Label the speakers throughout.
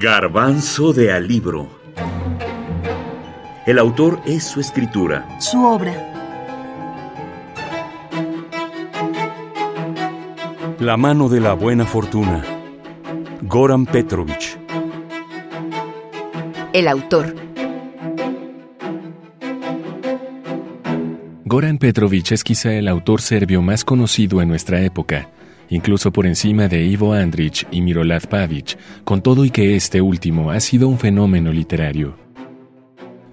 Speaker 1: Garbanzo de Alibro. El autor es su escritura.
Speaker 2: Su obra.
Speaker 1: La mano de la buena fortuna. Goran Petrovich.
Speaker 2: El autor.
Speaker 3: Goran Petrovich es quizá el autor serbio más conocido en nuestra época incluso por encima de Ivo Andrich y Mirolad Pavic, con todo y que este último ha sido un fenómeno literario.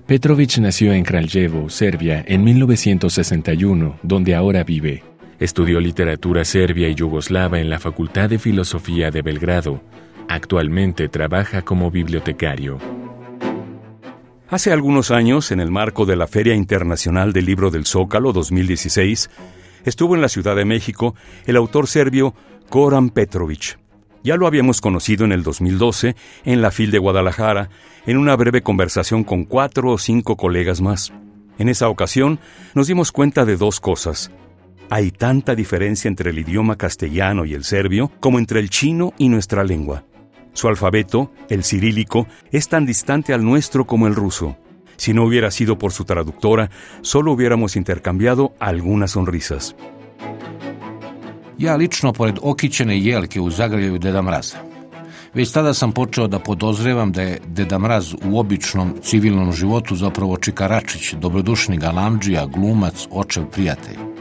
Speaker 3: Petrovic nació en Kraljevo, Serbia, en 1961, donde ahora vive. Estudió literatura serbia y yugoslava en la Facultad de Filosofía de Belgrado. Actualmente trabaja como bibliotecario.
Speaker 1: Hace algunos años, en el marco de la Feria Internacional del Libro del Zócalo 2016, estuvo en la Ciudad de México el autor serbio Goran Petrovic. Ya lo habíamos conocido en el 2012 en la FIL de Guadalajara, en una breve conversación con cuatro o cinco colegas más. En esa ocasión nos dimos cuenta de dos cosas. Hay tanta diferencia entre el idioma castellano y el serbio como entre el chino y nuestra lengua. Su alfabeto, el cirílico, es tan distante al nuestro como el ruso. Si no hubiera sido por su traductora, solo hubiéramos intercambiado algunas sonrisas.
Speaker 4: Ja lično, pored okićene jelke u zagrljaju Deda Mraza, već tada sam počeo da podozrevam da je Deda Mraz u običnom civilnom životu zapravo Čikaračić, dobrodušni galamđija, glumac, očev prijatelj.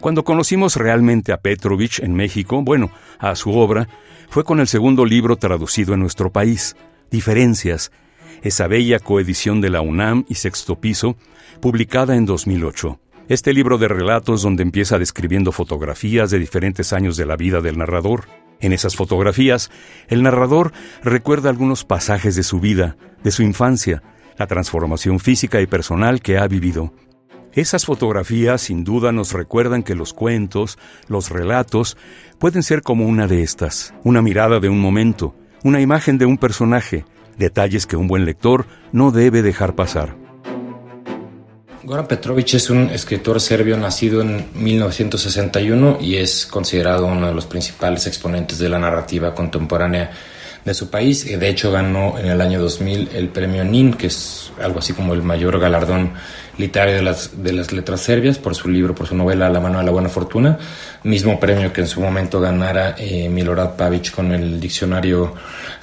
Speaker 1: Cuando conocimos realmente a Petrovich en México, bueno, a su obra, fue con el segundo libro traducido en nuestro país, Diferencias, esa bella coedición de la UNAM y Sexto Piso, publicada en 2008. Este libro de relatos donde empieza describiendo fotografías de diferentes años de la vida del narrador. En esas fotografías, el narrador recuerda algunos pasajes de su vida, de su infancia, la transformación física y personal que ha vivido. Esas fotografías sin duda nos recuerdan que los cuentos, los relatos, pueden ser como una de estas, una mirada de un momento, una imagen de un personaje, detalles que un buen lector no debe dejar pasar.
Speaker 5: Goran Petrovic es un escritor serbio nacido en 1961 y es considerado uno de los principales exponentes de la narrativa contemporánea de su país. De hecho, ganó en el año 2000 el premio NIN, que es algo así como el mayor galardón literario de las, de las letras serbias, por su libro, por su novela La mano de la buena fortuna. Mismo premio que en su momento ganara eh, Milorad Pavic con el diccionario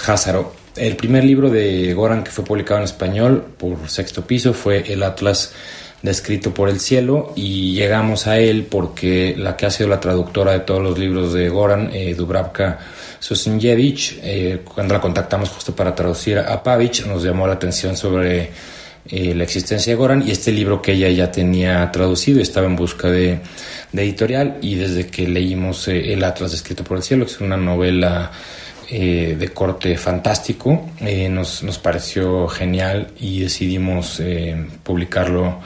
Speaker 5: Házaro. El primer libro de Goran que fue publicado en español por sexto piso fue El Atlas descrito por el cielo y llegamos a él porque la que ha sido la traductora de todos los libros de Goran, eh, Dubravka Susinjevich, eh, cuando la contactamos justo para traducir a Pavic, nos llamó la atención sobre eh, la existencia de Goran y este libro que ella ya tenía traducido, estaba en busca de, editorial y desde que leímos eh, El Atlas escrito por el cielo, que es una novela de corte fantástico, nos, nos, pareció genial y decidimos publicarlo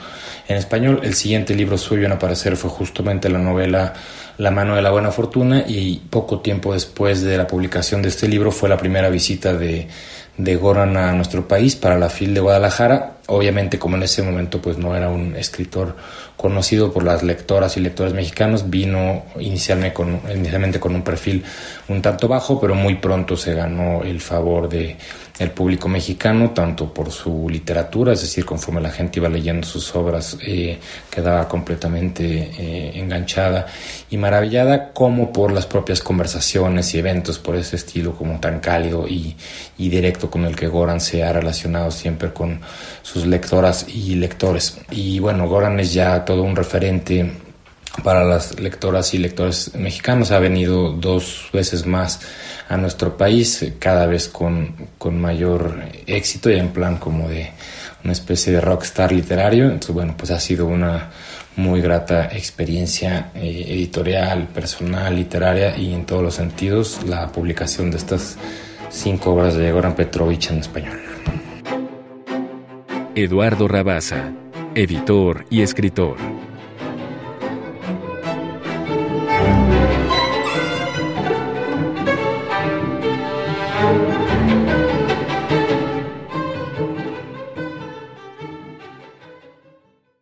Speaker 5: en español. El siguiente libro suyo en aparecer fue justamente la novela la mano de la buena fortuna y poco tiempo después de la publicación de este libro fue la primera visita de, de Goran a nuestro país para la FIL de Guadalajara. Obviamente como en ese momento pues no era un escritor conocido por las lectoras y lectores mexicanos, vino inicialmente con, inicialmente con un perfil un tanto bajo, pero muy pronto se ganó el favor de el público mexicano, tanto por su literatura, es decir, conforme la gente iba leyendo sus obras, eh, quedaba completamente eh, enganchada y maravillada, como por las propias conversaciones y eventos por ese estilo como tan cálido y, y directo con el que Goran se ha relacionado siempre con lectoras y lectores. Y bueno, Goran es ya todo un referente para las lectoras y lectores mexicanos. Ha venido dos veces más a nuestro país, cada vez con, con mayor éxito y en plan como de una especie de rockstar literario. Entonces, bueno, pues ha sido una muy grata experiencia eh, editorial, personal, literaria y en todos los sentidos la publicación de estas cinco obras de Goran Petrovich en español.
Speaker 3: Eduardo Rabasa, editor y escritor.